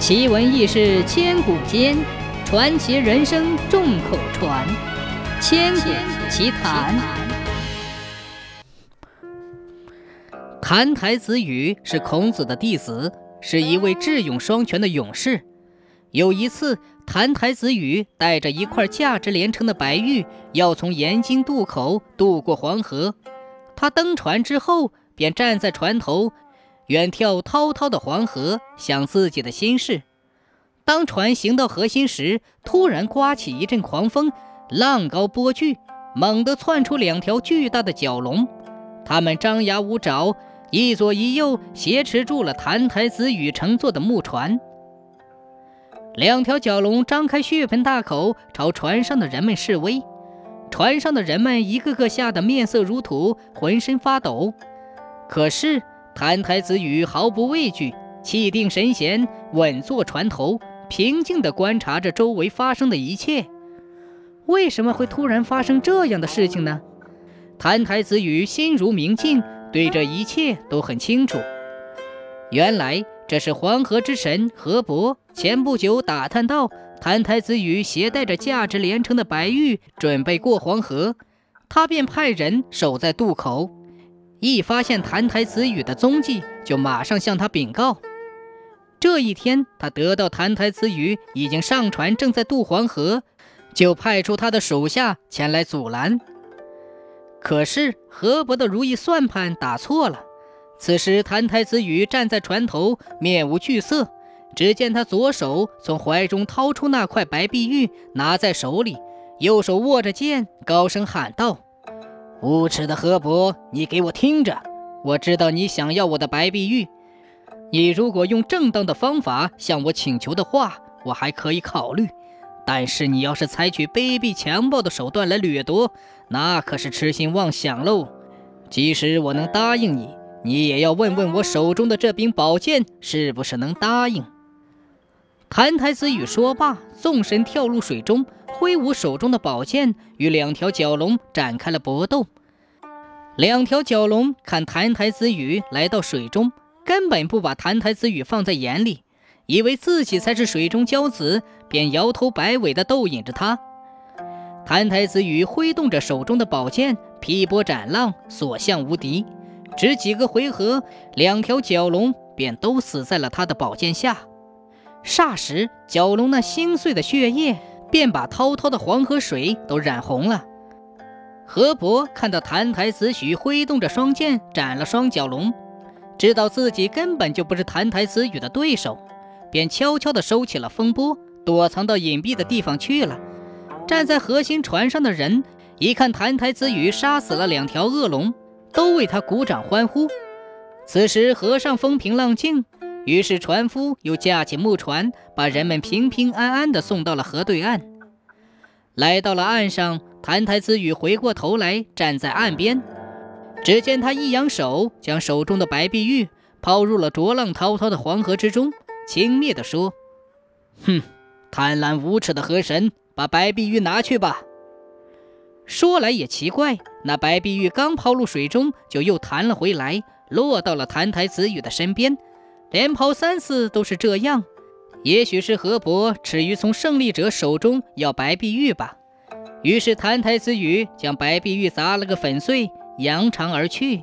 奇闻异事千古间，传奇人生众口传。千古奇谈。澹台子羽是孔子的弟子，是一位智勇双全的勇士。有一次，澹台子羽带着一块价值连城的白玉，要从盐津渡口渡过黄河。他登船之后，便站在船头。远眺滔滔的黄河，想自己的心事。当船行到河心时，突然刮起一阵狂风，浪高波巨，猛地窜出两条巨大的蛟龙。它们张牙舞爪，一左一右挟持住了澹台子羽乘坐的木船。两条蛟龙张开血盆大口，朝船上的人们示威。船上的人们一个个吓得面色如土，浑身发抖。可是。澹台子羽毫不畏惧，气定神闲，稳坐船头，平静地观察着周围发生的一切。为什么会突然发生这样的事情呢？澹台子羽心如明镜，对这一切都很清楚。原来这是黄河之神河伯前不久打探到澹台子羽携带着价值连城的白玉，准备过黄河，他便派人守在渡口。一发现澹台子羽的踪迹，就马上向他禀告。这一天，他得到澹台子羽已经上船，正在渡黄河，就派出他的手下前来阻拦。可是河伯的如意算盘打错了。此时，澹台子羽站在船头，面无惧色。只见他左手从怀中掏出那块白碧玉，拿在手里，右手握着剑，高声喊道。无耻的河伯，你给我听着！我知道你想要我的白碧玉。你如果用正当的方法向我请求的话，我还可以考虑。但是你要是采取卑鄙强暴的手段来掠夺，那可是痴心妄想喽！即使我能答应你，你也要问问我手中的这柄宝剑是不是能答应。澹台子羽说罢，纵身跳入水中。挥舞手中的宝剑，与两条蛟龙展开了搏斗。两条蛟龙看澹台子羽来到水中，根本不把澹台子羽放在眼里，以为自己才是水中骄子，便摇头摆尾地逗引着他。澹台子羽挥动着手中的宝剑，劈波斩浪，所向无敌。只几个回合，两条蛟龙便都死在了他的宝剑下。霎时，蛟龙那心碎的血液。便把滔滔的黄河水都染红了。河伯看到澹台子羽挥动着双剑斩了双角龙，知道自己根本就不是澹台子羽的对手，便悄悄地收起了风波，躲藏到隐蔽的地方去了。站在核心船上的人一看澹台子羽杀死了两条恶龙，都为他鼓掌欢呼。此时河上风平浪静。于是，船夫又架起木船，把人们平平安安地送到了河对岸。来到了岸上，澹台子羽回过头来，站在岸边。只见他一扬手，将手中的白碧玉抛入了浊浪滔滔的黄河之中，轻蔑地说：“哼，贪婪无耻的河神，把白碧玉拿去吧。”说来也奇怪，那白碧玉刚抛入水中，就又弹了回来，落到了澹台子羽的身边。连抛三次都是这样，也许是河伯耻于从胜利者手中要白碧玉吧。于是澹台子羽将白碧玉砸了个粉碎，扬长而去。